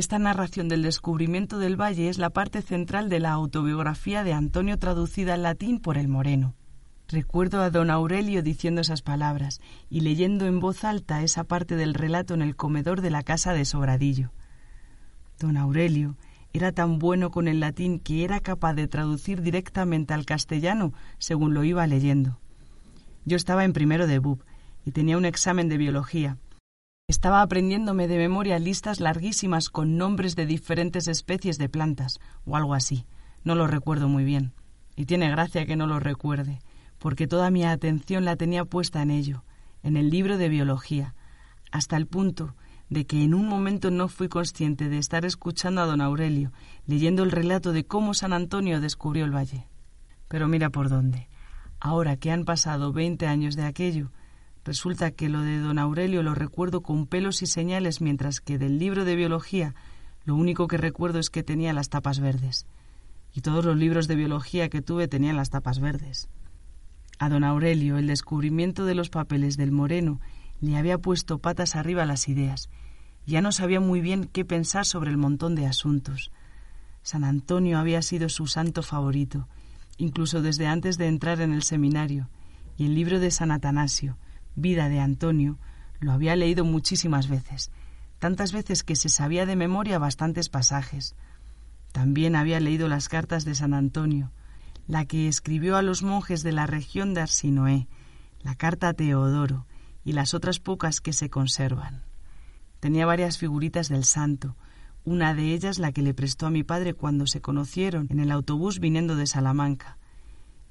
Esta narración del descubrimiento del valle es la parte central de la autobiografía de Antonio traducida al latín por el Moreno. Recuerdo a don Aurelio diciendo esas palabras y leyendo en voz alta esa parte del relato en el comedor de la casa de Sobradillo. Don Aurelio era tan bueno con el latín que era capaz de traducir directamente al castellano según lo iba leyendo. Yo estaba en primero de BUB y tenía un examen de biología. Estaba aprendiéndome de memoria listas larguísimas con nombres de diferentes especies de plantas, o algo así. No lo recuerdo muy bien. Y tiene gracia que no lo recuerde, porque toda mi atención la tenía puesta en ello, en el libro de biología, hasta el punto de que en un momento no fui consciente de estar escuchando a don Aurelio, leyendo el relato de cómo San Antonio descubrió el valle. Pero mira por dónde. Ahora que han pasado veinte años de aquello, resulta que lo de don Aurelio lo recuerdo con pelos y señales, mientras que del libro de biología lo único que recuerdo es que tenía las tapas verdes. Y todos los libros de biología que tuve tenían las tapas verdes. A don Aurelio el descubrimiento de los papeles del Moreno le había puesto patas arriba las ideas. Ya no sabía muy bien qué pensar sobre el montón de asuntos. San Antonio había sido su santo favorito, incluso desde antes de entrar en el seminario, y el libro de San Atanasio, Vida de Antonio, lo había leído muchísimas veces, tantas veces que se sabía de memoria bastantes pasajes. También había leído las cartas de San Antonio, la que escribió a los monjes de la región de Arsinoé, la carta a Teodoro y las otras pocas que se conservan. Tenía varias figuritas del santo, una de ellas la que le prestó a mi padre cuando se conocieron en el autobús viniendo de Salamanca,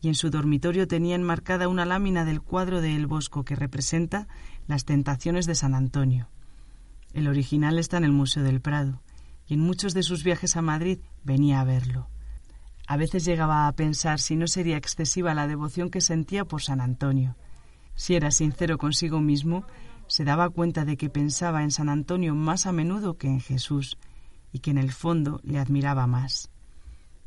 y en su dormitorio tenía enmarcada una lámina del cuadro de El Bosco que representa las tentaciones de San Antonio. El original está en el Museo del Prado, y en muchos de sus viajes a Madrid venía a verlo. A veces llegaba a pensar si no sería excesiva la devoción que sentía por San Antonio. Si era sincero consigo mismo, se daba cuenta de que pensaba en San Antonio más a menudo que en Jesús, y que en el fondo le admiraba más.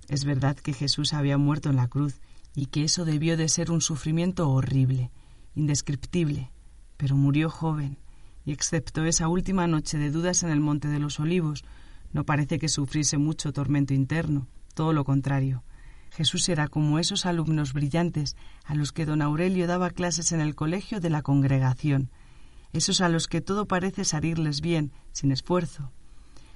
Es verdad que Jesús había muerto en la cruz y que eso debió de ser un sufrimiento horrible, indescriptible, pero murió joven, y excepto esa última noche de dudas en el Monte de los Olivos, no parece que sufriese mucho tormento interno, todo lo contrario. Jesús era como esos alumnos brillantes a los que don Aurelio daba clases en el colegio de la congregación, esos a los que todo parece salirles bien, sin esfuerzo,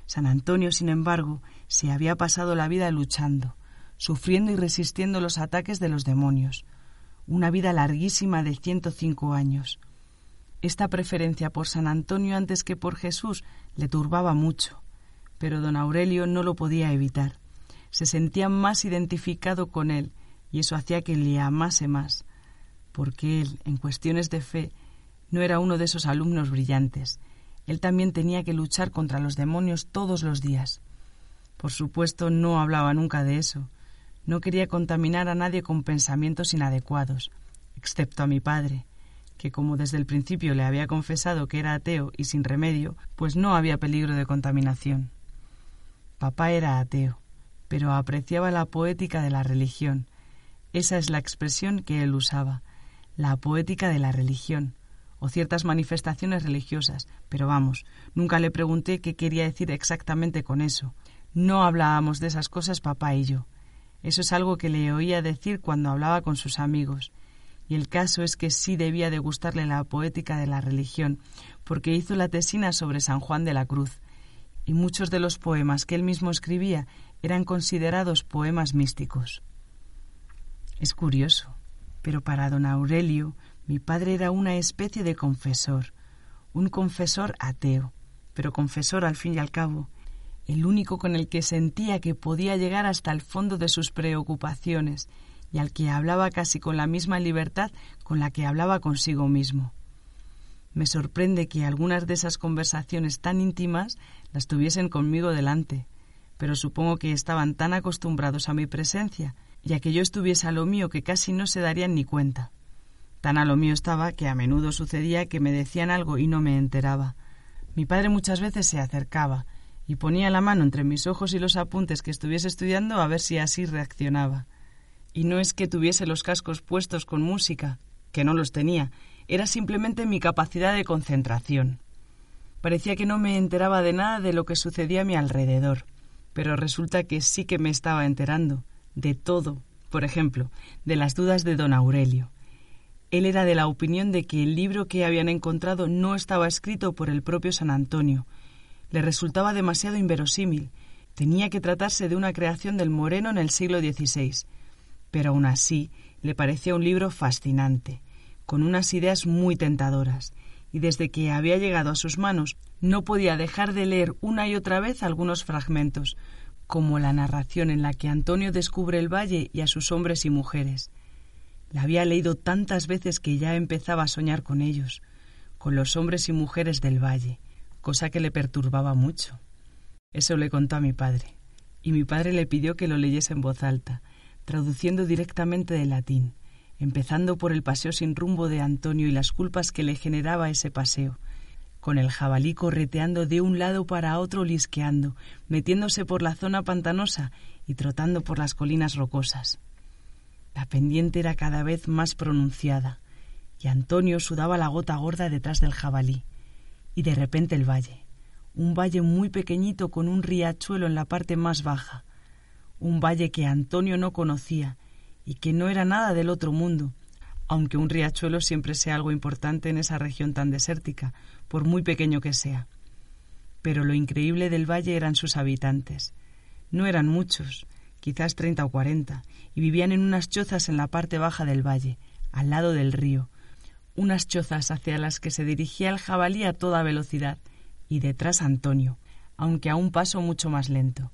San Antonio, sin embargo, se había pasado la vida luchando, sufriendo y resistiendo los ataques de los demonios. Una vida larguísima de ciento cinco años. Esta preferencia por San Antonio antes que por Jesús le turbaba mucho, pero don Aurelio no lo podía evitar. Se sentía más identificado con él y eso hacía que le amase más, porque él, en cuestiones de fe, no era uno de esos alumnos brillantes, él también tenía que luchar contra los demonios todos los días. Por supuesto, no hablaba nunca de eso. No quería contaminar a nadie con pensamientos inadecuados, excepto a mi padre, que como desde el principio le había confesado que era ateo y sin remedio, pues no había peligro de contaminación. Papá era ateo, pero apreciaba la poética de la religión. Esa es la expresión que él usaba, la poética de la religión, o ciertas manifestaciones religiosas, pero vamos, nunca le pregunté qué quería decir exactamente con eso. No hablábamos de esas cosas papá y yo. Eso es algo que le oía decir cuando hablaba con sus amigos. Y el caso es que sí debía de gustarle la poética de la religión, porque hizo la tesina sobre San Juan de la Cruz, y muchos de los poemas que él mismo escribía eran considerados poemas místicos. Es curioso, pero para don Aurelio mi padre era una especie de confesor, un confesor ateo, pero confesor al fin y al cabo, el único con el que sentía que podía llegar hasta el fondo de sus preocupaciones y al que hablaba casi con la misma libertad con la que hablaba consigo mismo. Me sorprende que algunas de esas conversaciones tan íntimas las tuviesen conmigo delante, pero supongo que estaban tan acostumbrados a mi presencia y a que yo estuviese a lo mío que casi no se darían ni cuenta. Tan a lo mío estaba que a menudo sucedía que me decían algo y no me enteraba. Mi padre muchas veces se acercaba y ponía la mano entre mis ojos y los apuntes que estuviese estudiando a ver si así reaccionaba. Y no es que tuviese los cascos puestos con música, que no los tenía, era simplemente mi capacidad de concentración. Parecía que no me enteraba de nada de lo que sucedía a mi alrededor, pero resulta que sí que me estaba enterando, de todo, por ejemplo, de las dudas de don Aurelio. Él era de la opinión de que el libro que habían encontrado no estaba escrito por el propio San Antonio. Le resultaba demasiado inverosímil. Tenía que tratarse de una creación del Moreno en el siglo XVI. Pero aún así le parecía un libro fascinante, con unas ideas muy tentadoras, y desde que había llegado a sus manos no podía dejar de leer una y otra vez algunos fragmentos, como la narración en la que Antonio descubre el valle y a sus hombres y mujeres. La había leído tantas veces que ya empezaba a soñar con ellos, con los hombres y mujeres del valle, cosa que le perturbaba mucho. Eso le contó a mi padre, y mi padre le pidió que lo leyese en voz alta, traduciendo directamente del latín, empezando por el paseo sin rumbo de Antonio y las culpas que le generaba ese paseo, con el jabalí correteando de un lado para otro lisqueando, metiéndose por la zona pantanosa y trotando por las colinas rocosas. La pendiente era cada vez más pronunciada, y Antonio sudaba la gota gorda detrás del jabalí, y de repente el valle, un valle muy pequeñito con un riachuelo en la parte más baja, un valle que Antonio no conocía y que no era nada del otro mundo, aunque un riachuelo siempre sea algo importante en esa región tan desértica, por muy pequeño que sea. Pero lo increíble del valle eran sus habitantes. No eran muchos, quizás treinta o cuarenta, y vivían en unas chozas en la parte baja del valle, al lado del río, unas chozas hacia las que se dirigía el jabalí a toda velocidad, y detrás Antonio, aunque a un paso mucho más lento.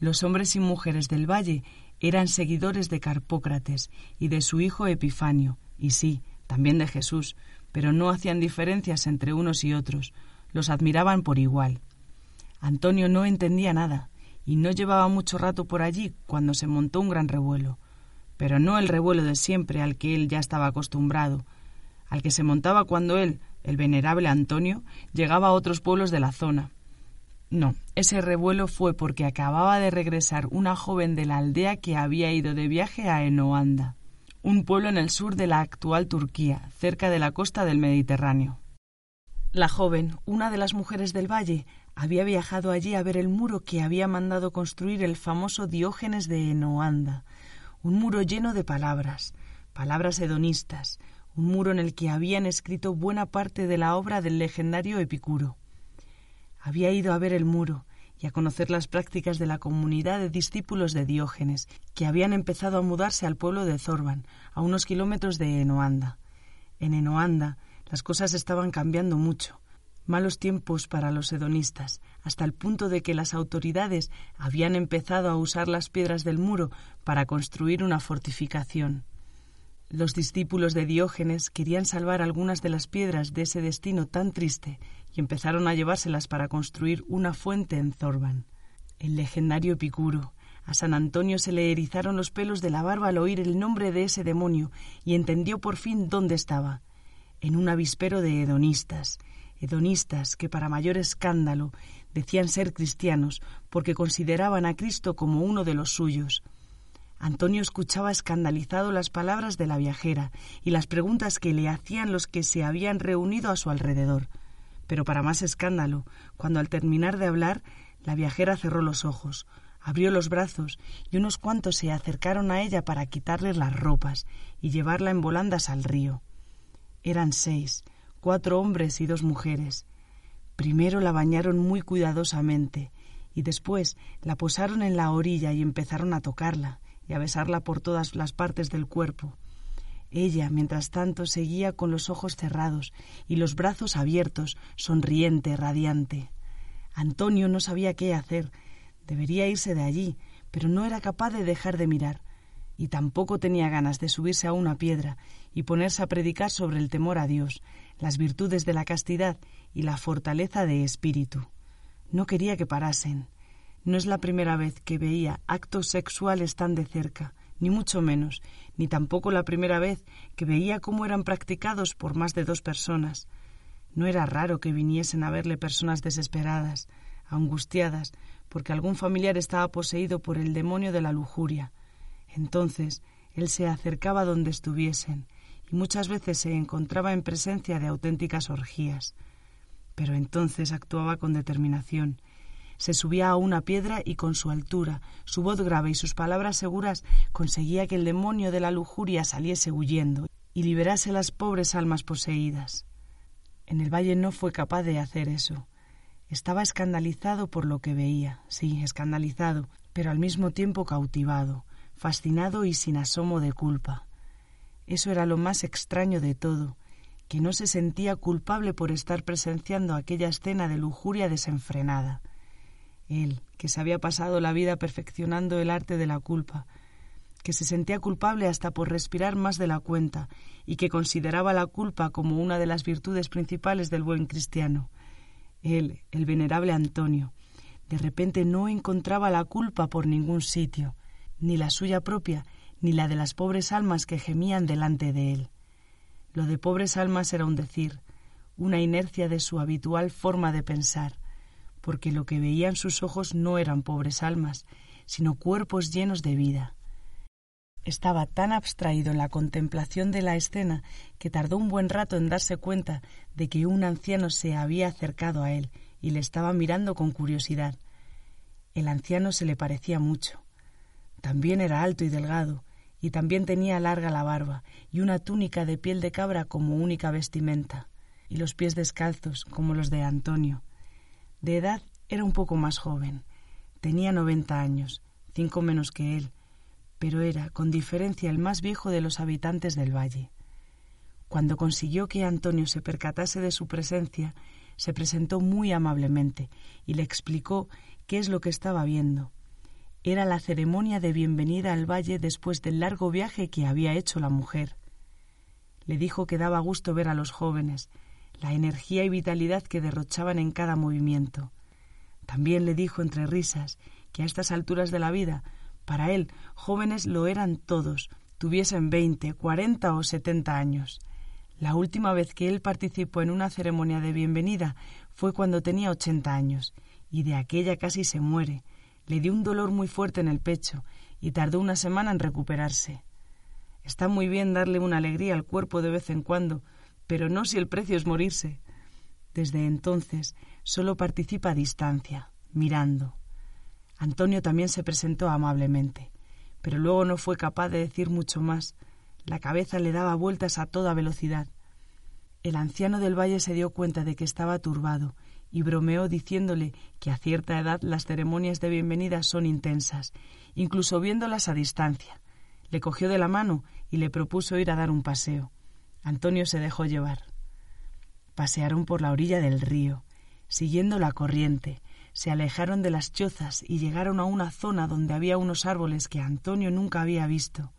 Los hombres y mujeres del valle eran seguidores de Carpócrates y de su hijo Epifanio, y sí, también de Jesús, pero no hacían diferencias entre unos y otros, los admiraban por igual. Antonio no entendía nada, y no llevaba mucho rato por allí cuando se montó un gran revuelo, pero no el revuelo de siempre al que él ya estaba acostumbrado, al que se montaba cuando él, el venerable Antonio, llegaba a otros pueblos de la zona, no, ese revuelo fue porque acababa de regresar una joven de la aldea que había ido de viaje a Enoanda, un pueblo en el sur de la actual Turquía, cerca de la costa del Mediterráneo. La joven, una de las mujeres del valle, había viajado allí a ver el muro que había mandado construir el famoso Diógenes de Enoanda, un muro lleno de palabras, palabras hedonistas, un muro en el que habían escrito buena parte de la obra del legendario Epicuro. Había ido a ver el muro y a conocer las prácticas de la comunidad de discípulos de Diógenes, que habían empezado a mudarse al pueblo de Zorban, a unos kilómetros de Enoanda. En Enoanda las cosas estaban cambiando mucho. Malos tiempos para los hedonistas, hasta el punto de que las autoridades habían empezado a usar las piedras del muro para construir una fortificación. Los discípulos de Diógenes querían salvar algunas de las piedras de ese destino tan triste y empezaron a llevárselas para construir una fuente en Zorban. El legendario Epicuro. A San Antonio se le erizaron los pelos de la barba al oír el nombre de ese demonio y entendió por fin dónde estaba. En un avispero de hedonistas, hedonistas que para mayor escándalo decían ser cristianos porque consideraban a Cristo como uno de los suyos. Antonio escuchaba escandalizado las palabras de la viajera y las preguntas que le hacían los que se habían reunido a su alrededor. Pero para más escándalo, cuando al terminar de hablar, la viajera cerró los ojos, abrió los brazos y unos cuantos se acercaron a ella para quitarle las ropas y llevarla en volandas al río. Eran seis, cuatro hombres y dos mujeres. Primero la bañaron muy cuidadosamente y después la posaron en la orilla y empezaron a tocarla y a besarla por todas las partes del cuerpo. Ella, mientras tanto, seguía con los ojos cerrados y los brazos abiertos, sonriente, radiante. Antonio no sabía qué hacer. Debería irse de allí, pero no era capaz de dejar de mirar, y tampoco tenía ganas de subirse a una piedra y ponerse a predicar sobre el temor a Dios, las virtudes de la castidad y la fortaleza de espíritu. No quería que parasen. No es la primera vez que veía actos sexuales tan de cerca, ni mucho menos, ni tampoco la primera vez que veía cómo eran practicados por más de dos personas. No era raro que viniesen a verle personas desesperadas, angustiadas, porque algún familiar estaba poseído por el demonio de la lujuria. Entonces él se acercaba donde estuviesen, y muchas veces se encontraba en presencia de auténticas orgías. pero entonces actuaba con determinación. Se subía a una piedra y con su altura, su voz grave y sus palabras seguras conseguía que el demonio de la lujuria saliese huyendo y liberase las pobres almas poseídas. En el valle no fue capaz de hacer eso. Estaba escandalizado por lo que veía, sí, escandalizado, pero al mismo tiempo cautivado, fascinado y sin asomo de culpa. Eso era lo más extraño de todo, que no se sentía culpable por estar presenciando aquella escena de lujuria desenfrenada. Él, que se había pasado la vida perfeccionando el arte de la culpa, que se sentía culpable hasta por respirar más de la cuenta y que consideraba la culpa como una de las virtudes principales del buen cristiano. Él, el venerable Antonio, de repente no encontraba la culpa por ningún sitio, ni la suya propia, ni la de las pobres almas que gemían delante de él. Lo de pobres almas era un decir, una inercia de su habitual forma de pensar, porque lo que veían sus ojos no eran pobres almas, sino cuerpos llenos de vida. Estaba tan abstraído en la contemplación de la escena que tardó un buen rato en darse cuenta de que un anciano se había acercado a él y le estaba mirando con curiosidad. El anciano se le parecía mucho. También era alto y delgado, y también tenía larga la barba y una túnica de piel de cabra como única vestimenta, y los pies descalzos como los de Antonio. De edad era un poco más joven. Tenía noventa años, cinco menos que él, pero era, con diferencia, el más viejo de los habitantes del valle. Cuando consiguió que Antonio se percatase de su presencia, se presentó muy amablemente y le explicó qué es lo que estaba viendo. Era la ceremonia de bienvenida al valle después del largo viaje que había hecho la mujer. Le dijo que daba gusto ver a los jóvenes, la energía y vitalidad que derrochaban en cada movimiento. También le dijo entre risas que a estas alturas de la vida, para él, jóvenes lo eran todos, tuviesen veinte, cuarenta o setenta años. La última vez que él participó en una ceremonia de bienvenida fue cuando tenía ochenta años, y de aquella casi se muere. Le dio un dolor muy fuerte en el pecho, y tardó una semana en recuperarse. Está muy bien darle una alegría al cuerpo de vez en cuando, pero no si el precio es morirse. Desde entonces solo participa a distancia, mirando. Antonio también se presentó amablemente, pero luego no fue capaz de decir mucho más. La cabeza le daba vueltas a toda velocidad. El anciano del valle se dio cuenta de que estaba turbado y bromeó diciéndole que a cierta edad las ceremonias de bienvenida son intensas, incluso viéndolas a distancia. Le cogió de la mano y le propuso ir a dar un paseo. Antonio se dejó llevar. Pasearon por la orilla del río, siguiendo la corriente, se alejaron de las chozas y llegaron a una zona donde había unos árboles que Antonio nunca había visto.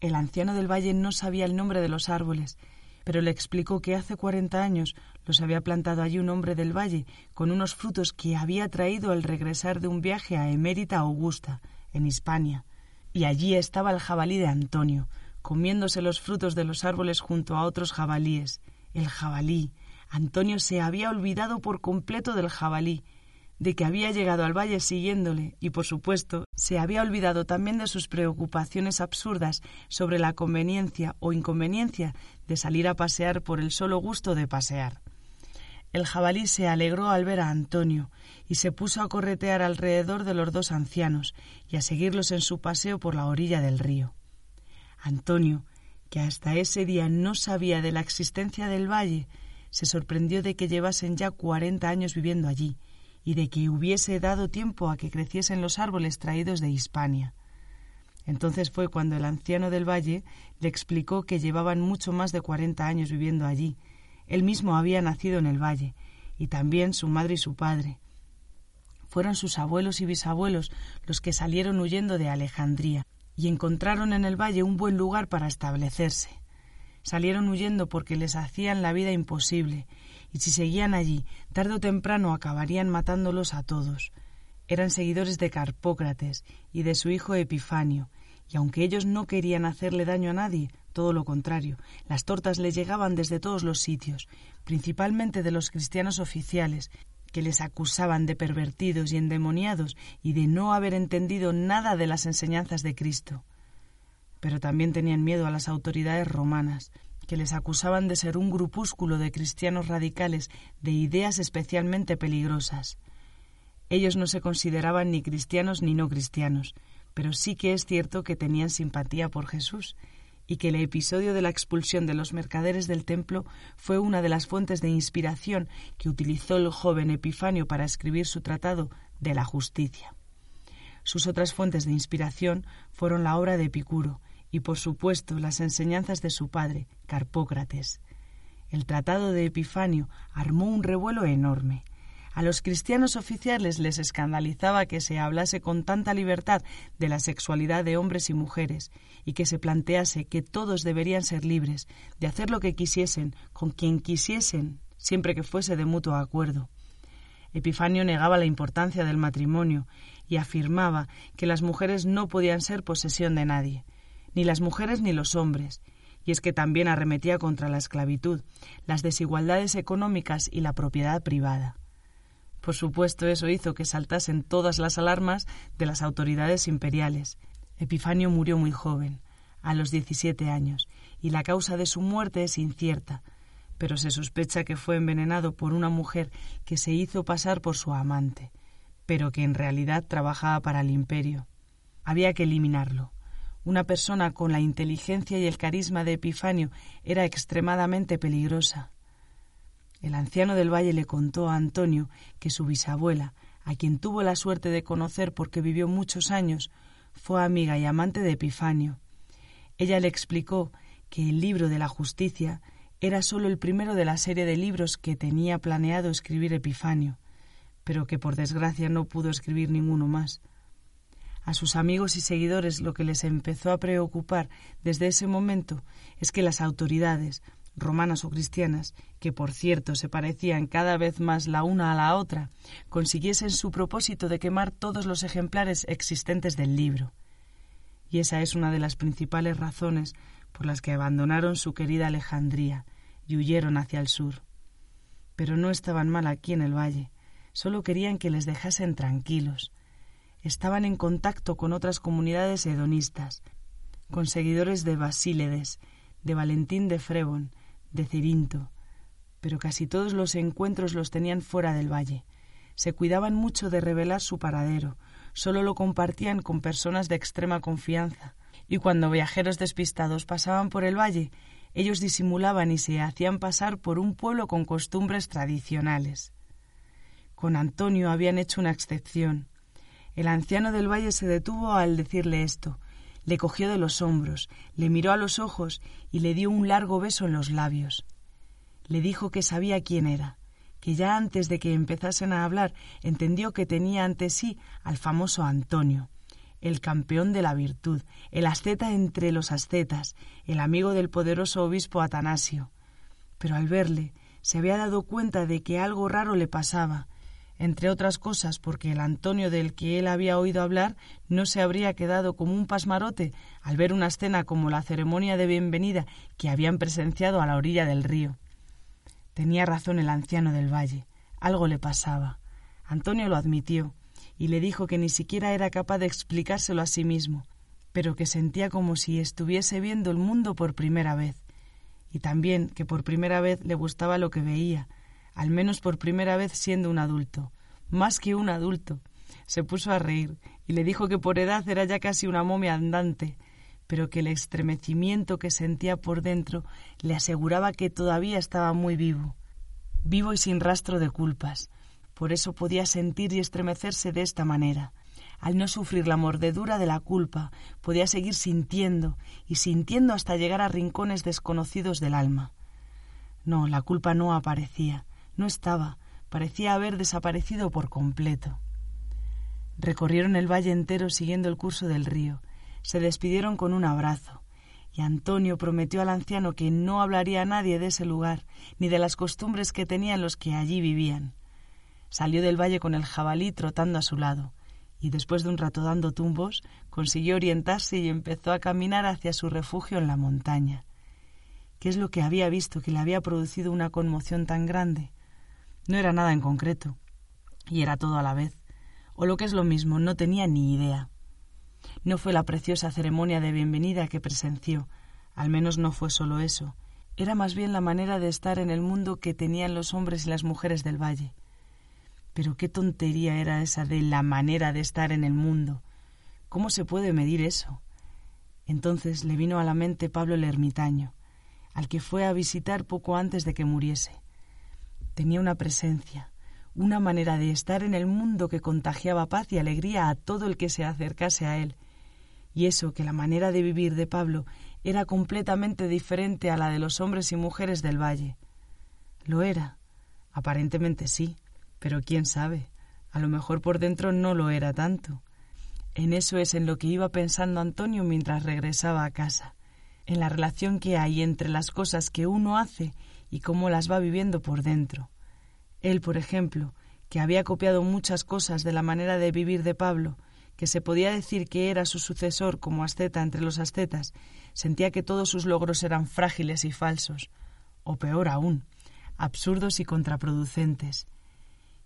El anciano del valle no sabía el nombre de los árboles, pero le explicó que hace cuarenta años los había plantado allí un hombre del valle con unos frutos que había traído al regresar de un viaje a Emérita Augusta, en Hispania, y allí estaba el jabalí de Antonio, comiéndose los frutos de los árboles junto a otros jabalíes. El jabalí. Antonio se había olvidado por completo del jabalí, de que había llegado al valle siguiéndole, y por supuesto se había olvidado también de sus preocupaciones absurdas sobre la conveniencia o inconveniencia de salir a pasear por el solo gusto de pasear. El jabalí se alegró al ver a Antonio y se puso a corretear alrededor de los dos ancianos y a seguirlos en su paseo por la orilla del río. Antonio, que hasta ese día no sabía de la existencia del valle, se sorprendió de que llevasen ya cuarenta años viviendo allí y de que hubiese dado tiempo a que creciesen los árboles traídos de Hispania. Entonces fue cuando el anciano del valle le explicó que llevaban mucho más de cuarenta años viviendo allí. Él mismo había nacido en el valle, y también su madre y su padre. Fueron sus abuelos y bisabuelos los que salieron huyendo de Alejandría, y encontraron en el valle un buen lugar para establecerse. Salieron huyendo porque les hacían la vida imposible, y si seguían allí, tarde o temprano acabarían matándolos a todos. Eran seguidores de Carpócrates y de su hijo Epifanio, y aunque ellos no querían hacerle daño a nadie, todo lo contrario, las tortas les llegaban desde todos los sitios, principalmente de los cristianos oficiales, que les acusaban de pervertidos y endemoniados y de no haber entendido nada de las enseñanzas de Cristo. Pero también tenían miedo a las autoridades romanas, que les acusaban de ser un grupúsculo de cristianos radicales de ideas especialmente peligrosas. Ellos no se consideraban ni cristianos ni no cristianos, pero sí que es cierto que tenían simpatía por Jesús y que el episodio de la expulsión de los mercaderes del templo fue una de las fuentes de inspiración que utilizó el joven Epifanio para escribir su tratado de la justicia. Sus otras fuentes de inspiración fueron la obra de Epicuro y, por supuesto, las enseñanzas de su padre, Carpócrates. El tratado de Epifanio armó un revuelo enorme. A los cristianos oficiales les escandalizaba que se hablase con tanta libertad de la sexualidad de hombres y mujeres y que se plantease que todos deberían ser libres de hacer lo que quisiesen con quien quisiesen, siempre que fuese de mutuo acuerdo. Epifanio negaba la importancia del matrimonio y afirmaba que las mujeres no podían ser posesión de nadie, ni las mujeres ni los hombres, y es que también arremetía contra la esclavitud, las desigualdades económicas y la propiedad privada. Por supuesto, eso hizo que saltasen todas las alarmas de las autoridades imperiales. Epifanio murió muy joven, a los 17 años, y la causa de su muerte es incierta, pero se sospecha que fue envenenado por una mujer que se hizo pasar por su amante, pero que en realidad trabajaba para el imperio. Había que eliminarlo. Una persona con la inteligencia y el carisma de Epifanio era extremadamente peligrosa. El anciano del valle le contó a Antonio que su bisabuela, a quien tuvo la suerte de conocer porque vivió muchos años, fue amiga y amante de Epifanio. Ella le explicó que el libro de la justicia era sólo el primero de la serie de libros que tenía planeado escribir Epifanio, pero que por desgracia no pudo escribir ninguno más. A sus amigos y seguidores lo que les empezó a preocupar desde ese momento es que las autoridades, romanas o cristianas, que por cierto se parecían cada vez más la una a la otra, consiguiesen su propósito de quemar todos los ejemplares existentes del libro. Y esa es una de las principales razones por las que abandonaron su querida Alejandría y huyeron hacia el sur. Pero no estaban mal aquí en el valle, solo querían que les dejasen tranquilos. Estaban en contacto con otras comunidades hedonistas, con seguidores de Basíledes, de Valentín de Frebon, de Cirinto, pero casi todos los encuentros los tenían fuera del valle. Se cuidaban mucho de revelar su paradero, solo lo compartían con personas de extrema confianza, y cuando viajeros despistados pasaban por el valle, ellos disimulaban y se hacían pasar por un pueblo con costumbres tradicionales. Con Antonio habían hecho una excepción. El anciano del valle se detuvo al decirle esto, le cogió de los hombros, le miró a los ojos y le dio un largo beso en los labios. Le dijo que sabía quién era, que ya antes de que empezasen a hablar entendió que tenía ante sí al famoso Antonio, el campeón de la virtud, el asceta entre los ascetas, el amigo del poderoso obispo Atanasio. Pero al verle se había dado cuenta de que algo raro le pasaba, entre otras cosas porque el Antonio del que él había oído hablar no se habría quedado como un pasmarote al ver una escena como la ceremonia de bienvenida que habían presenciado a la orilla del río. Tenía razón el anciano del valle, algo le pasaba. Antonio lo admitió y le dijo que ni siquiera era capaz de explicárselo a sí mismo, pero que sentía como si estuviese viendo el mundo por primera vez, y también que por primera vez le gustaba lo que veía, al menos por primera vez siendo un adulto, más que un adulto. Se puso a reír y le dijo que por edad era ya casi una momia andante, pero que el estremecimiento que sentía por dentro le aseguraba que todavía estaba muy vivo, vivo y sin rastro de culpas. Por eso podía sentir y estremecerse de esta manera. Al no sufrir la mordedura de la culpa, podía seguir sintiendo y sintiendo hasta llegar a rincones desconocidos del alma. No, la culpa no aparecía, no estaba, parecía haber desaparecido por completo. Recorrieron el valle entero siguiendo el curso del río, se despidieron con un abrazo, y Antonio prometió al anciano que no hablaría a nadie de ese lugar, ni de las costumbres que tenían los que allí vivían. Salió del valle con el jabalí trotando a su lado, y después de un rato dando tumbos, consiguió orientarse y empezó a caminar hacia su refugio en la montaña. ¿Qué es lo que había visto que le había producido una conmoción tan grande? No era nada en concreto, y era todo a la vez, o lo que es lo mismo, no tenía ni idea. No fue la preciosa ceremonia de bienvenida que presenció, al menos no fue solo eso, era más bien la manera de estar en el mundo que tenían los hombres y las mujeres del valle. Pero qué tontería era esa de la manera de estar en el mundo. ¿Cómo se puede medir eso? Entonces le vino a la mente Pablo el ermitaño, al que fue a visitar poco antes de que muriese. Tenía una presencia, una manera de estar en el mundo que contagiaba paz y alegría a todo el que se acercase a él. Y eso que la manera de vivir de Pablo era completamente diferente a la de los hombres y mujeres del valle. Lo era. Aparentemente sí, pero quién sabe. A lo mejor por dentro no lo era tanto. En eso es en lo que iba pensando Antonio mientras regresaba a casa, en la relación que hay entre las cosas que uno hace y cómo las va viviendo por dentro. Él, por ejemplo, que había copiado muchas cosas de la manera de vivir de Pablo, que se podía decir que era su sucesor como asceta entre los ascetas, sentía que todos sus logros eran frágiles y falsos, o peor aún, absurdos y contraproducentes.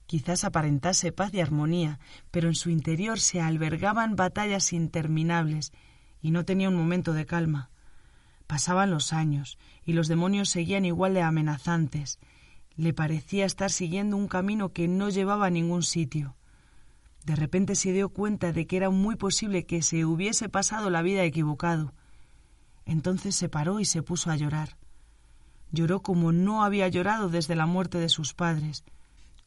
Quizás aparentase paz y armonía, pero en su interior se albergaban batallas interminables y no tenía un momento de calma. Pasaban los años y los demonios seguían igual de amenazantes. Le parecía estar siguiendo un camino que no llevaba a ningún sitio. De repente se dio cuenta de que era muy posible que se hubiese pasado la vida equivocado. Entonces se paró y se puso a llorar. Lloró como no había llorado desde la muerte de sus padres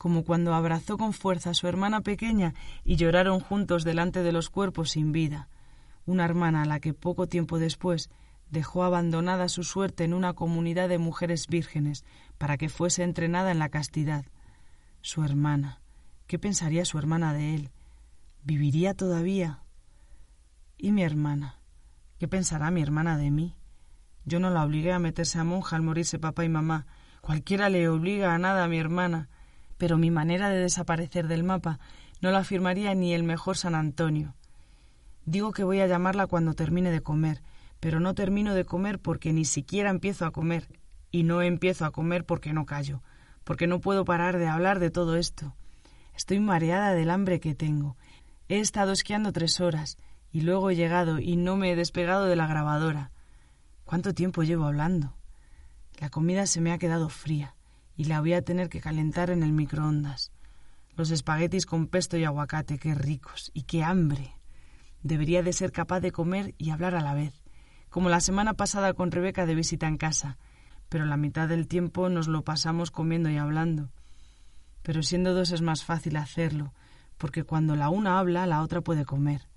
como cuando abrazó con fuerza a su hermana pequeña y lloraron juntos delante de los cuerpos sin vida, una hermana a la que poco tiempo después dejó abandonada su suerte en una comunidad de mujeres vírgenes para que fuese entrenada en la castidad. Su hermana. ¿Qué pensaría su hermana de él? ¿Viviría todavía? ¿Y mi hermana? ¿Qué pensará mi hermana de mí? Yo no la obligué a meterse a monja al morirse papá y mamá. Cualquiera le obliga a nada a mi hermana pero mi manera de desaparecer del mapa no la afirmaría ni el mejor San Antonio. Digo que voy a llamarla cuando termine de comer, pero no termino de comer porque ni siquiera empiezo a comer, y no empiezo a comer porque no callo, porque no puedo parar de hablar de todo esto. Estoy mareada del hambre que tengo. He estado esquiando tres horas, y luego he llegado y no me he despegado de la grabadora. ¿Cuánto tiempo llevo hablando? La comida se me ha quedado fría y la voy a tener que calentar en el microondas. Los espaguetis con pesto y aguacate, qué ricos y qué hambre. Debería de ser capaz de comer y hablar a la vez, como la semana pasada con Rebeca de visita en casa, pero la mitad del tiempo nos lo pasamos comiendo y hablando. Pero siendo dos es más fácil hacerlo, porque cuando la una habla, la otra puede comer.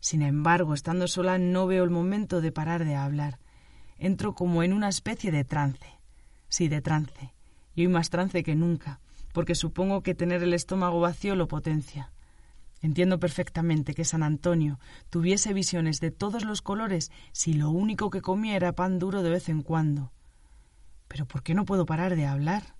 Sin embargo, estando sola no veo el momento de parar de hablar. Entro como en una especie de trance. Sí, de trance y hoy más trance que nunca, porque supongo que tener el estómago vacío lo potencia. Entiendo perfectamente que San Antonio tuviese visiones de todos los colores si lo único que comía era pan duro de vez en cuando. Pero ¿por qué no puedo parar de hablar?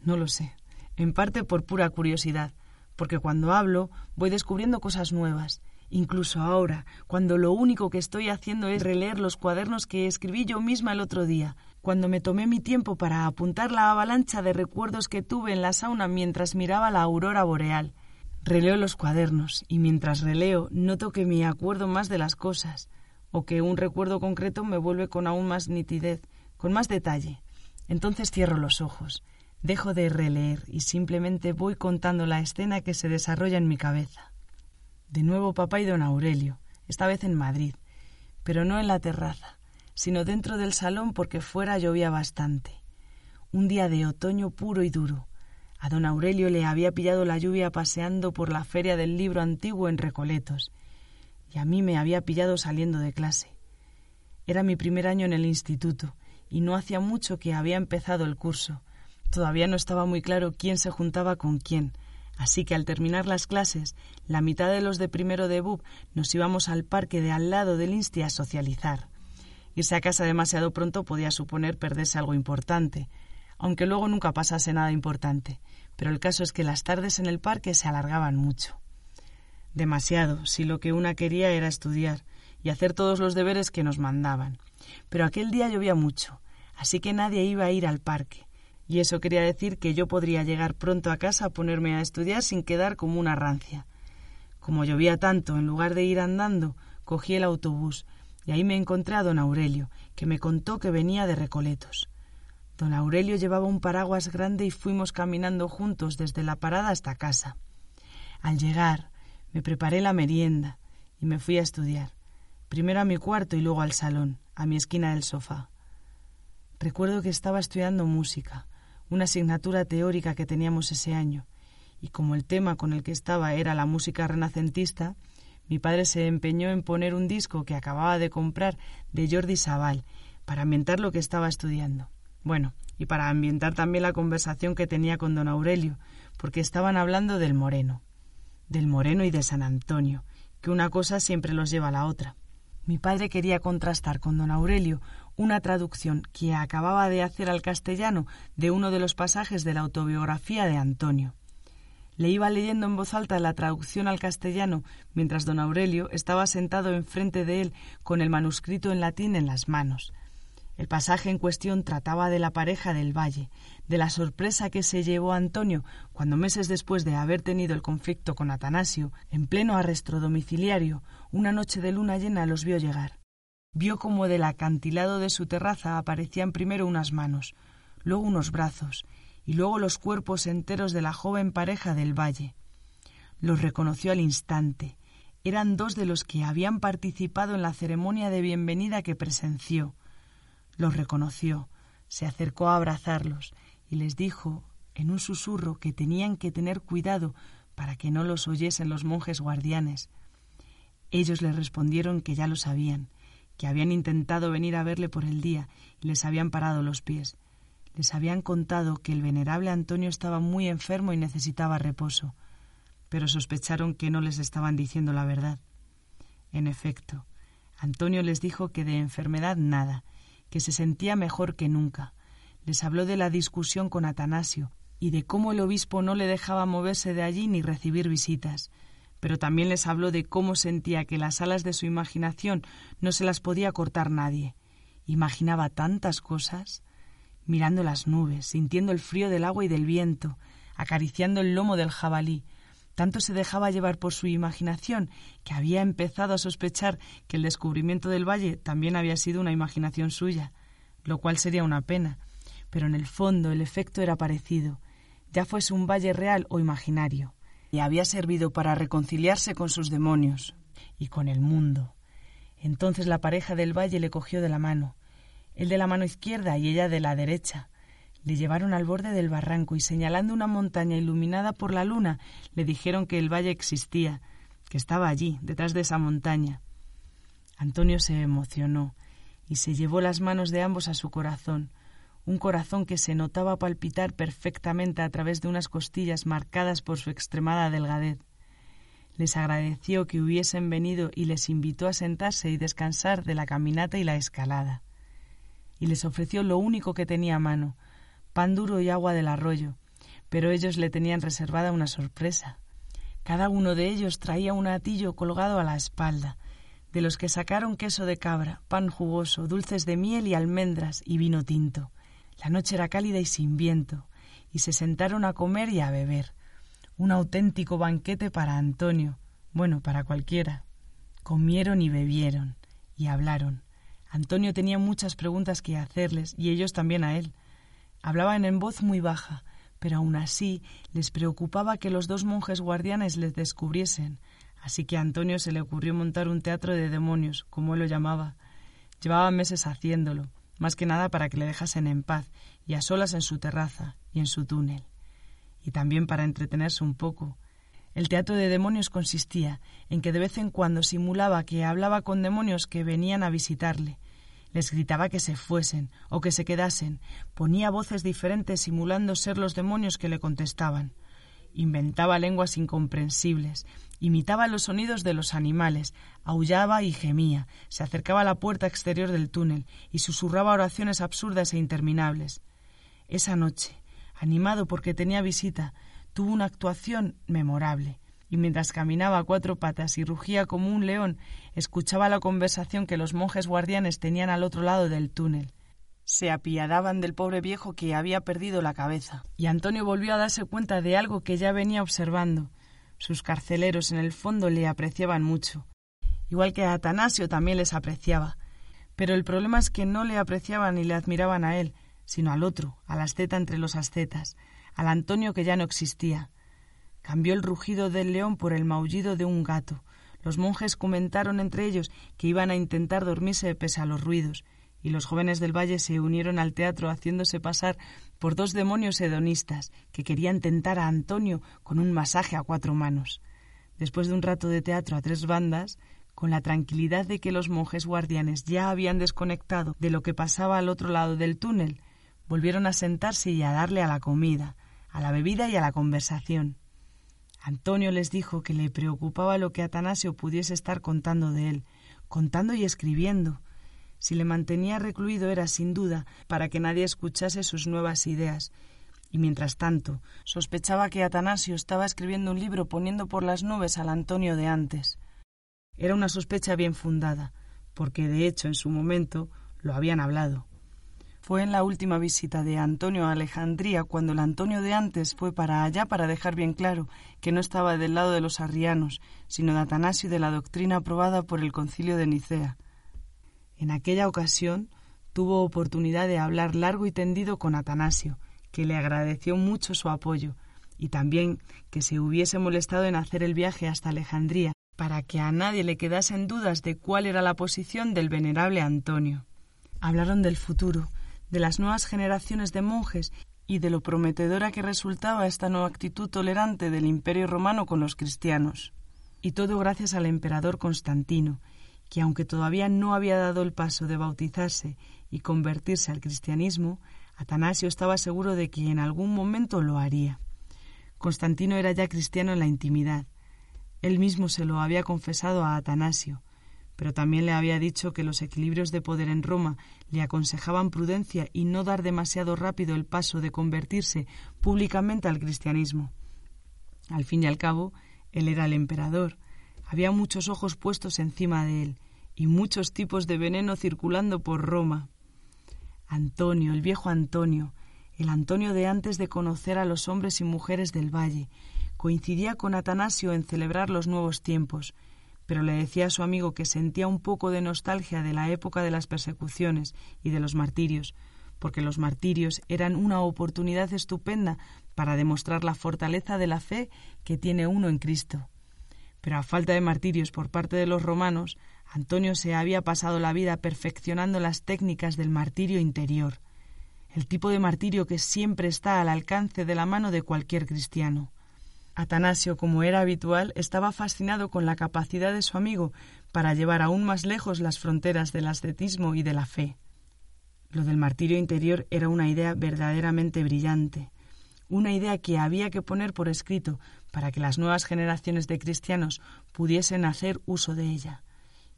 No lo sé. En parte por pura curiosidad, porque cuando hablo voy descubriendo cosas nuevas, incluso ahora, cuando lo único que estoy haciendo es releer los cuadernos que escribí yo misma el otro día, cuando me tomé mi tiempo para apuntar la avalancha de recuerdos que tuve en la sauna mientras miraba la aurora boreal. Releo los cuadernos y mientras releo noto que me acuerdo más de las cosas, o que un recuerdo concreto me vuelve con aún más nitidez, con más detalle. Entonces cierro los ojos, dejo de releer y simplemente voy contando la escena que se desarrolla en mi cabeza. De nuevo papá y don Aurelio, esta vez en Madrid, pero no en la terraza, sino dentro del salón porque fuera llovía bastante. Un día de otoño puro y duro. A don Aurelio le había pillado la lluvia paseando por la feria del libro antiguo en Recoletos, y a mí me había pillado saliendo de clase. Era mi primer año en el instituto, y no hacía mucho que había empezado el curso. Todavía no estaba muy claro quién se juntaba con quién, así que al terminar las clases, la mitad de los de primero de BUB nos íbamos al parque de al lado del Insti a socializar. Irse a casa demasiado pronto podía suponer perderse algo importante, aunque luego nunca pasase nada importante, pero el caso es que las tardes en el parque se alargaban mucho. Demasiado, si lo que una quería era estudiar y hacer todos los deberes que nos mandaban. Pero aquel día llovía mucho, así que nadie iba a ir al parque, y eso quería decir que yo podría llegar pronto a casa a ponerme a estudiar sin quedar como una rancia. Como llovía tanto, en lugar de ir andando, cogí el autobús, y ahí me encontré a don Aurelio, que me contó que venía de Recoletos. Don Aurelio llevaba un paraguas grande y fuimos caminando juntos desde la parada hasta casa. Al llegar, me preparé la merienda y me fui a estudiar, primero a mi cuarto y luego al salón, a mi esquina del sofá. Recuerdo que estaba estudiando música, una asignatura teórica que teníamos ese año, y como el tema con el que estaba era la música renacentista, mi padre se empeñó en poner un disco que acababa de comprar de Jordi Sabal para ambientar lo que estaba estudiando. Bueno, y para ambientar también la conversación que tenía con don Aurelio, porque estaban hablando del Moreno, del Moreno y de San Antonio, que una cosa siempre los lleva a la otra. Mi padre quería contrastar con don Aurelio una traducción que acababa de hacer al castellano de uno de los pasajes de la autobiografía de Antonio. Le iba leyendo en voz alta la traducción al castellano mientras don Aurelio estaba sentado enfrente de él con el manuscrito en latín en las manos. El pasaje en cuestión trataba de la pareja del valle, de la sorpresa que se llevó Antonio cuando meses después de haber tenido el conflicto con Atanasio, en pleno arresto domiciliario, una noche de luna llena los vio llegar. Vio como del acantilado de su terraza aparecían primero unas manos, luego unos brazos, y luego los cuerpos enteros de la joven pareja del valle. Los reconoció al instante. Eran dos de los que habían participado en la ceremonia de bienvenida que presenció los reconoció, se acercó a abrazarlos y les dijo en un susurro que tenían que tener cuidado para que no los oyesen los monjes guardianes. Ellos le respondieron que ya lo sabían, que habían intentado venir a verle por el día y les habían parado los pies. Les habían contado que el venerable Antonio estaba muy enfermo y necesitaba reposo, pero sospecharon que no les estaban diciendo la verdad. En efecto, Antonio les dijo que de enfermedad nada, que se sentía mejor que nunca. Les habló de la discusión con Atanasio y de cómo el obispo no le dejaba moverse de allí ni recibir visitas, pero también les habló de cómo sentía que las alas de su imaginación no se las podía cortar nadie. Imaginaba tantas cosas, mirando las nubes, sintiendo el frío del agua y del viento, acariciando el lomo del jabalí, tanto se dejaba llevar por su imaginación que había empezado a sospechar que el descubrimiento del valle también había sido una imaginación suya, lo cual sería una pena. Pero en el fondo el efecto era parecido, ya fuese un valle real o imaginario, y había servido para reconciliarse con sus demonios y con el mundo. Entonces la pareja del valle le cogió de la mano, él de la mano izquierda y ella de la derecha, le llevaron al borde del barranco y señalando una montaña iluminada por la luna, le dijeron que el valle existía, que estaba allí, detrás de esa montaña. Antonio se emocionó y se llevó las manos de ambos a su corazón, un corazón que se notaba palpitar perfectamente a través de unas costillas marcadas por su extremada delgadez. Les agradeció que hubiesen venido y les invitó a sentarse y descansar de la caminata y la escalada. Y les ofreció lo único que tenía a mano, pan duro y agua del arroyo, pero ellos le tenían reservada una sorpresa. Cada uno de ellos traía un atillo colgado a la espalda, de los que sacaron queso de cabra, pan jugoso, dulces de miel y almendras y vino tinto. La noche era cálida y sin viento, y se sentaron a comer y a beber. Un auténtico banquete para Antonio, bueno, para cualquiera. Comieron y bebieron, y hablaron. Antonio tenía muchas preguntas que hacerles, y ellos también a él. Hablaban en voz muy baja, pero aún así les preocupaba que los dos monjes guardianes les descubriesen, así que a Antonio se le ocurrió montar un teatro de demonios, como él lo llamaba. Llevaba meses haciéndolo, más que nada para que le dejasen en paz y a solas en su terraza y en su túnel, y también para entretenerse un poco. El teatro de demonios consistía en que de vez en cuando simulaba que hablaba con demonios que venían a visitarle, les gritaba que se fuesen o que se quedasen, ponía voces diferentes simulando ser los demonios que le contestaban. Inventaba lenguas incomprensibles, imitaba los sonidos de los animales, aullaba y gemía, se acercaba a la puerta exterior del túnel y susurraba oraciones absurdas e interminables. Esa noche, animado porque tenía visita, tuvo una actuación memorable y mientras caminaba a cuatro patas y rugía como un león, escuchaba la conversación que los monjes guardianes tenían al otro lado del túnel. Se apiadaban del pobre viejo que había perdido la cabeza, y Antonio volvió a darse cuenta de algo que ya venía observando. Sus carceleros en el fondo le apreciaban mucho, igual que a Atanasio también les apreciaba, pero el problema es que no le apreciaban ni le admiraban a él, sino al otro, al asceta entre los ascetas, al Antonio que ya no existía. Cambió el rugido del león por el maullido de un gato. Los monjes comentaron entre ellos que iban a intentar dormirse pese a los ruidos, y los jóvenes del valle se unieron al teatro haciéndose pasar por dos demonios hedonistas que querían tentar a Antonio con un masaje a cuatro manos. Después de un rato de teatro a tres bandas, con la tranquilidad de que los monjes guardianes ya habían desconectado de lo que pasaba al otro lado del túnel, volvieron a sentarse y a darle a la comida, a la bebida y a la conversación. Antonio les dijo que le preocupaba lo que Atanasio pudiese estar contando de él, contando y escribiendo. Si le mantenía recluido era sin duda para que nadie escuchase sus nuevas ideas, y mientras tanto sospechaba que Atanasio estaba escribiendo un libro poniendo por las nubes al Antonio de antes. Era una sospecha bien fundada, porque de hecho en su momento lo habían hablado. Fue en la última visita de Antonio a Alejandría cuando el Antonio de antes fue para allá para dejar bien claro que no estaba del lado de los arrianos, sino de Atanasio y de la doctrina aprobada por el concilio de Nicea. En aquella ocasión tuvo oportunidad de hablar largo y tendido con Atanasio, que le agradeció mucho su apoyo, y también que se hubiese molestado en hacer el viaje hasta Alejandría para que a nadie le quedasen dudas de cuál era la posición del venerable Antonio. Hablaron del futuro, de las nuevas generaciones de monjes y de lo prometedora que resultaba esta nueva actitud tolerante del imperio romano con los cristianos. Y todo gracias al emperador Constantino, que aunque todavía no había dado el paso de bautizarse y convertirse al cristianismo, Atanasio estaba seguro de que en algún momento lo haría. Constantino era ya cristiano en la intimidad. Él mismo se lo había confesado a Atanasio, pero también le había dicho que los equilibrios de poder en Roma le aconsejaban prudencia y no dar demasiado rápido el paso de convertirse públicamente al cristianismo. Al fin y al cabo, él era el emperador. Había muchos ojos puestos encima de él y muchos tipos de veneno circulando por Roma. Antonio, el viejo Antonio, el Antonio de antes de conocer a los hombres y mujeres del valle, coincidía con Atanasio en celebrar los nuevos tiempos, pero le decía a su amigo que sentía un poco de nostalgia de la época de las persecuciones y de los martirios, porque los martirios eran una oportunidad estupenda para demostrar la fortaleza de la fe que tiene uno en Cristo. Pero a falta de martirios por parte de los romanos, Antonio se había pasado la vida perfeccionando las técnicas del martirio interior, el tipo de martirio que siempre está al alcance de la mano de cualquier cristiano. Atanasio, como era habitual, estaba fascinado con la capacidad de su amigo para llevar aún más lejos las fronteras del ascetismo y de la fe. Lo del martirio interior era una idea verdaderamente brillante, una idea que había que poner por escrito para que las nuevas generaciones de cristianos pudiesen hacer uso de ella,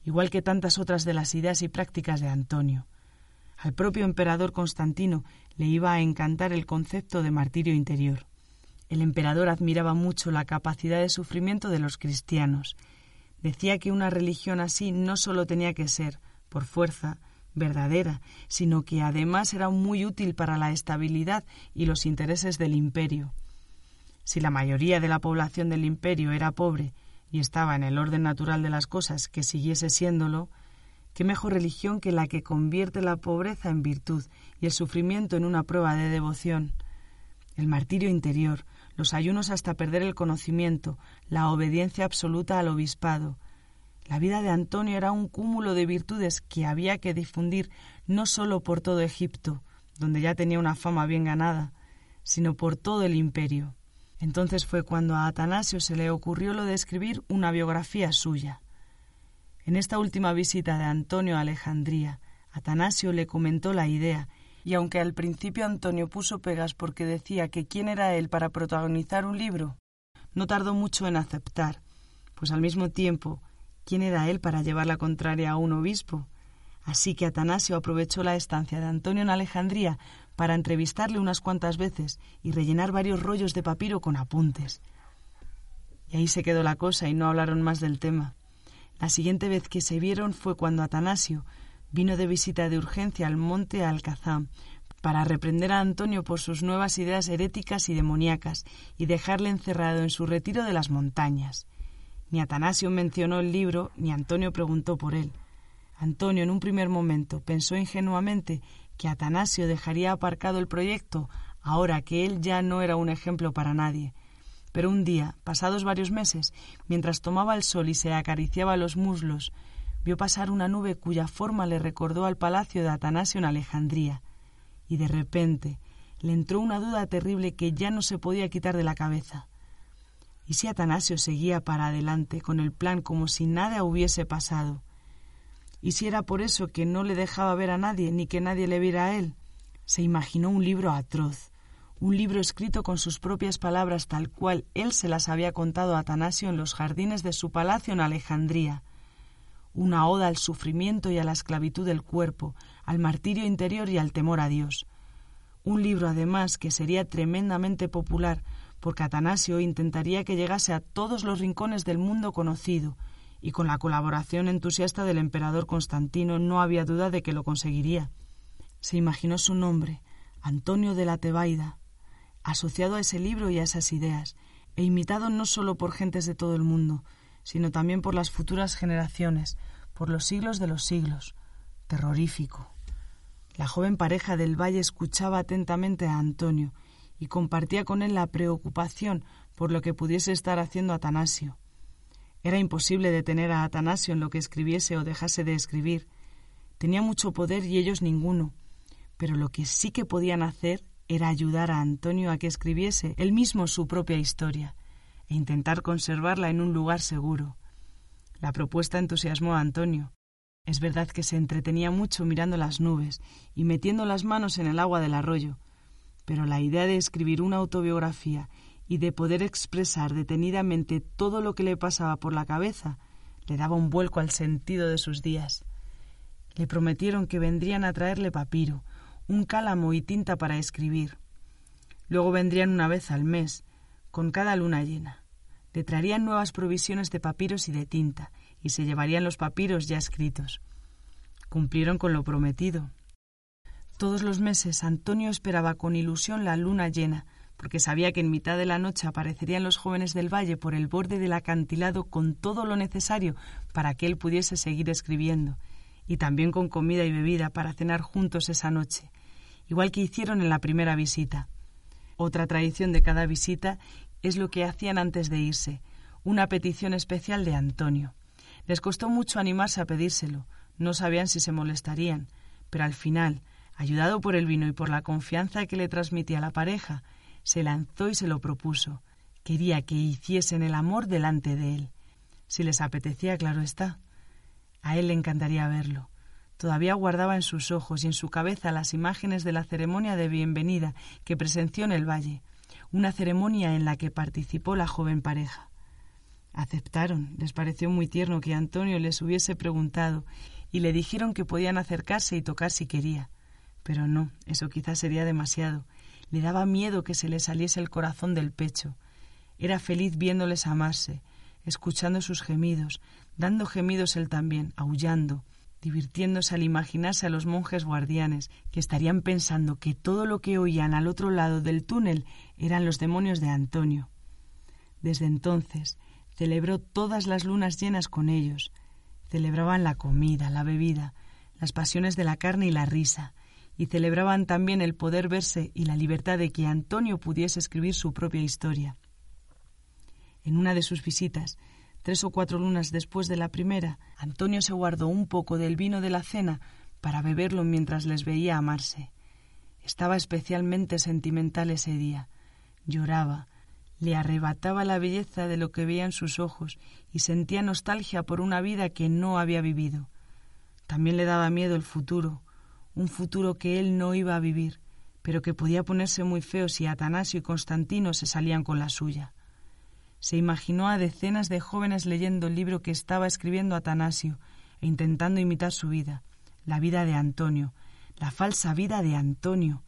igual que tantas otras de las ideas y prácticas de Antonio. Al propio emperador Constantino le iba a encantar el concepto de martirio interior. El emperador admiraba mucho la capacidad de sufrimiento de los cristianos. Decía que una religión así no sólo tenía que ser, por fuerza, verdadera, sino que además era muy útil para la estabilidad y los intereses del imperio. Si la mayoría de la población del imperio era pobre y estaba en el orden natural de las cosas que siguiese siéndolo, qué mejor religión que la que convierte la pobreza en virtud y el sufrimiento en una prueba de devoción. El martirio interior, los ayunos hasta perder el conocimiento, la obediencia absoluta al obispado. La vida de Antonio era un cúmulo de virtudes que había que difundir no sólo por todo Egipto, donde ya tenía una fama bien ganada, sino por todo el imperio. Entonces fue cuando a Atanasio se le ocurrió lo de escribir una biografía suya. En esta última visita de Antonio a Alejandría, Atanasio le comentó la idea y aunque al principio Antonio puso pegas porque decía que quién era él para protagonizar un libro, no tardó mucho en aceptar, pues al mismo tiempo, ¿quién era él para llevar la contraria a un obispo? Así que Atanasio aprovechó la estancia de Antonio en Alejandría para entrevistarle unas cuantas veces y rellenar varios rollos de papiro con apuntes. Y ahí se quedó la cosa y no hablaron más del tema. La siguiente vez que se vieron fue cuando Atanasio, vino de visita de urgencia al monte Alcazán para reprender a Antonio por sus nuevas ideas heréticas y demoníacas y dejarle encerrado en su retiro de las montañas. Ni Atanasio mencionó el libro, ni Antonio preguntó por él. Antonio en un primer momento pensó ingenuamente que Atanasio dejaría aparcado el proyecto ahora que él ya no era un ejemplo para nadie. Pero un día, pasados varios meses, mientras tomaba el sol y se acariciaba los muslos, vio pasar una nube cuya forma le recordó al palacio de Atanasio en Alejandría, y de repente le entró una duda terrible que ya no se podía quitar de la cabeza. ¿Y si Atanasio seguía para adelante con el plan como si nada hubiese pasado? ¿Y si era por eso que no le dejaba ver a nadie ni que nadie le viera a él? Se imaginó un libro atroz, un libro escrito con sus propias palabras tal cual él se las había contado a Atanasio en los jardines de su palacio en Alejandría, una oda al sufrimiento y a la esclavitud del cuerpo, al martirio interior y al temor a Dios. Un libro, además, que sería tremendamente popular, porque Atanasio intentaría que llegase a todos los rincones del mundo conocido, y con la colaboración entusiasta del emperador Constantino no había duda de que lo conseguiría. Se imaginó su nombre, Antonio de la Tebaida, asociado a ese libro y a esas ideas, e imitado no solo por gentes de todo el mundo, sino también por las futuras generaciones, por los siglos de los siglos. Terrorífico. La joven pareja del valle escuchaba atentamente a Antonio y compartía con él la preocupación por lo que pudiese estar haciendo Atanasio. Era imposible detener a Atanasio en lo que escribiese o dejase de escribir. Tenía mucho poder y ellos ninguno, pero lo que sí que podían hacer era ayudar a Antonio a que escribiese él mismo su propia historia e intentar conservarla en un lugar seguro. La propuesta entusiasmó a Antonio. Es verdad que se entretenía mucho mirando las nubes y metiendo las manos en el agua del arroyo, pero la idea de escribir una autobiografía y de poder expresar detenidamente todo lo que le pasaba por la cabeza le daba un vuelco al sentido de sus días. Le prometieron que vendrían a traerle papiro, un cálamo y tinta para escribir. Luego vendrían una vez al mes, con cada luna llena. Le traerían nuevas provisiones de papiros y de tinta, y se llevarían los papiros ya escritos. Cumplieron con lo prometido. Todos los meses Antonio esperaba con ilusión la luna llena, porque sabía que en mitad de la noche aparecerían los jóvenes del valle por el borde del acantilado con todo lo necesario para que él pudiese seguir escribiendo, y también con comida y bebida para cenar juntos esa noche, igual que hicieron en la primera visita. Otra tradición de cada visita es lo que hacían antes de irse, una petición especial de Antonio. Les costó mucho animarse a pedírselo, no sabían si se molestarían, pero al final, ayudado por el vino y por la confianza que le transmitía la pareja, se lanzó y se lo propuso. Quería que hiciesen el amor delante de él. Si les apetecía, claro está. A él le encantaría verlo. Todavía guardaba en sus ojos y en su cabeza las imágenes de la ceremonia de bienvenida que presenció en el valle, una ceremonia en la que participó la joven pareja. Aceptaron, les pareció muy tierno que Antonio les hubiese preguntado y le dijeron que podían acercarse y tocar si quería. Pero no, eso quizás sería demasiado. Le daba miedo que se le saliese el corazón del pecho. Era feliz viéndoles amarse, escuchando sus gemidos, dando gemidos él también, aullando, divirtiéndose al imaginarse a los monjes guardianes, que estarían pensando que todo lo que oían al otro lado del túnel eran los demonios de Antonio. Desde entonces celebró todas las lunas llenas con ellos. Celebraban la comida, la bebida, las pasiones de la carne y la risa, y celebraban también el poder verse y la libertad de que Antonio pudiese escribir su propia historia. En una de sus visitas, Tres o cuatro lunas después de la primera, Antonio se guardó un poco del vino de la cena para beberlo mientras les veía amarse. Estaba especialmente sentimental ese día. Lloraba, le arrebataba la belleza de lo que veía en sus ojos y sentía nostalgia por una vida que no había vivido. También le daba miedo el futuro, un futuro que él no iba a vivir, pero que podía ponerse muy feo si Atanasio y Constantino se salían con la suya. Se imaginó a decenas de jóvenes leyendo el libro que estaba escribiendo Atanasio e intentando imitar su vida, la vida de Antonio, la falsa vida de Antonio,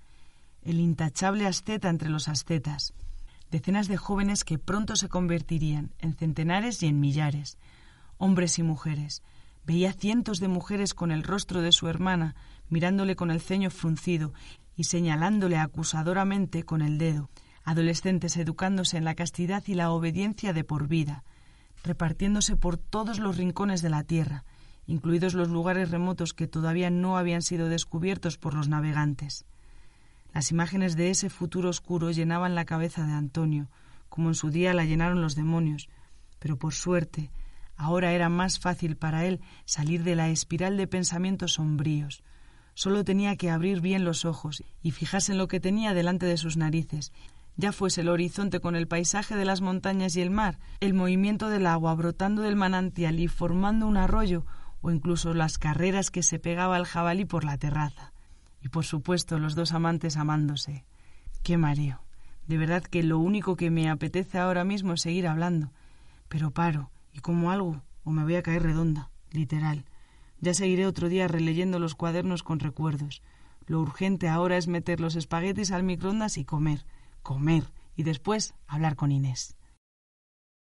el intachable asceta entre los ascetas, decenas de jóvenes que pronto se convertirían en centenares y en millares, hombres y mujeres. Veía cientos de mujeres con el rostro de su hermana, mirándole con el ceño fruncido y señalándole acusadoramente con el dedo, adolescentes educándose en la castidad y la obediencia de por vida, repartiéndose por todos los rincones de la tierra, incluidos los lugares remotos que todavía no habían sido descubiertos por los navegantes. Las imágenes de ese futuro oscuro llenaban la cabeza de Antonio, como en su día la llenaron los demonios, pero por suerte ahora era más fácil para él salir de la espiral de pensamientos sombríos. Solo tenía que abrir bien los ojos y fijarse en lo que tenía delante de sus narices, ya fuese el horizonte con el paisaje de las montañas y el mar, el movimiento del agua brotando del manantial y formando un arroyo, o incluso las carreras que se pegaba el jabalí por la terraza. Y por supuesto los dos amantes amándose. ¡Qué mareo! De verdad que lo único que me apetece ahora mismo es seguir hablando. Pero paro, y como algo, o me voy a caer redonda, literal. Ya seguiré otro día releyendo los cuadernos con recuerdos. Lo urgente ahora es meter los espaguetis al microondas y comer, comer, y después hablar con Inés.